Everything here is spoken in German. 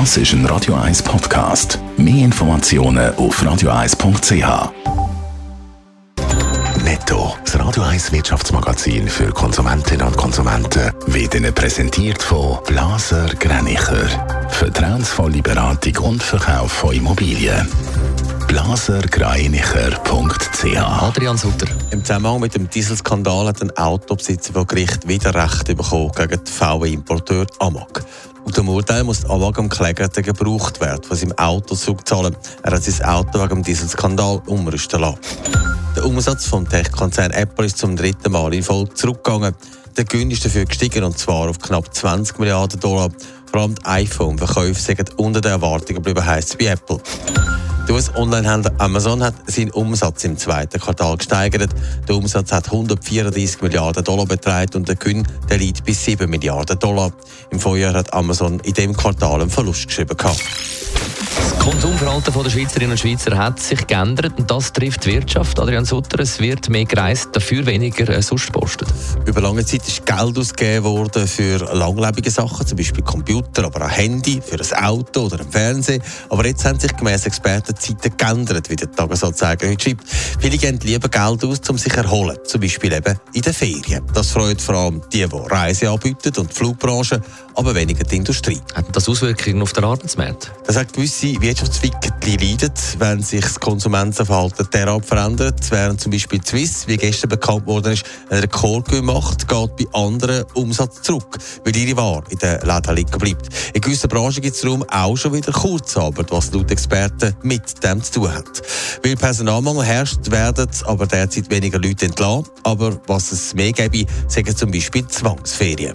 Das ist ein Radio 1 Podcast. Mehr Informationen auf radio1.ch. Netto, das Radio 1 Wirtschaftsmagazin für Konsumentinnen und Konsumenten, wird Ihnen präsentiert von Blaser Greinicher. Vertrauensvolle Beratung und Verkauf von Immobilien. blasergreinicher.ch Adrian Sutter. Im Zusammenhang mit dem Dieselskandal hat ein Autobesitzer vor Gericht wieder Recht bekommen gegen den VW-Importeur Amag. Und dem Urteil muss Amag am Kläger den Gebrauchtwert von seinem Auto zurückzahlen. Er hat sein Auto wegen dem Dieselskandal umrüsten lassen. Der Umsatz vom Tech-Konzern Apple ist zum dritten Mal in Folge zurückgegangen. Der Gewinn ist dafür gestiegen und zwar auf knapp 20 Milliarden Dollar. Vor allem die iPhone-Verkäufe sind unter den Erwartungen geblieben, heisst es bei Apple. Der US-Online-Händler Amazon hat seinen Umsatz im zweiten Quartal gesteigert. Der Umsatz hat 134 Milliarden Dollar betragen und der Gewinn der liegt bis 7 Milliarden Dollar. Im Vorjahr hat Amazon in dem Quartal einen Verlust geschrieben. Gehabt. Das Konsumverhalten der Schweizerinnen und Schweizer hat sich geändert und das trifft die Wirtschaft. Adrian Sutter, es wird mehr gereist, dafür weniger äh, sonst gepostet. Über lange Zeit ist Geld ausgegeben worden für langlebige Sachen, zum Beispiel Computer, aber auch Handy, für ein Auto oder ein Fernsehen. Aber jetzt haben sich gemäss Experten die Zeiten geändert, wie der Tagesanzeiger heute schreibt. Viele geben lieber Geld aus, um sich zu erholen, zum Beispiel eben in den Ferien. Das freut vor allem die, die Reise anbieten und die Flugbranche, aber weniger die Industrie. Hat das Auswirkungen auf den Arbeitsmarkt? Das hat gewisse Wirtschaftszweige leiden, wenn sich das Konsumentenverhalten derart verändert. Während zum Beispiel Swiss, wie gestern bekannt worden ist, einen Rekordgewinn macht, geht bei anderen Umsatz zurück, weil ihre Ware in den Läden liegen bleibt. In gewissen Branchen gibt es darum auch schon wieder Kurzarbeit, was laut Experten mit dem zu tun hat. Weil Personalmangel herrscht, werden aber derzeit weniger Leute entlassen. Aber was es mehr gäbe, sagen zum Beispiel Zwangsferien.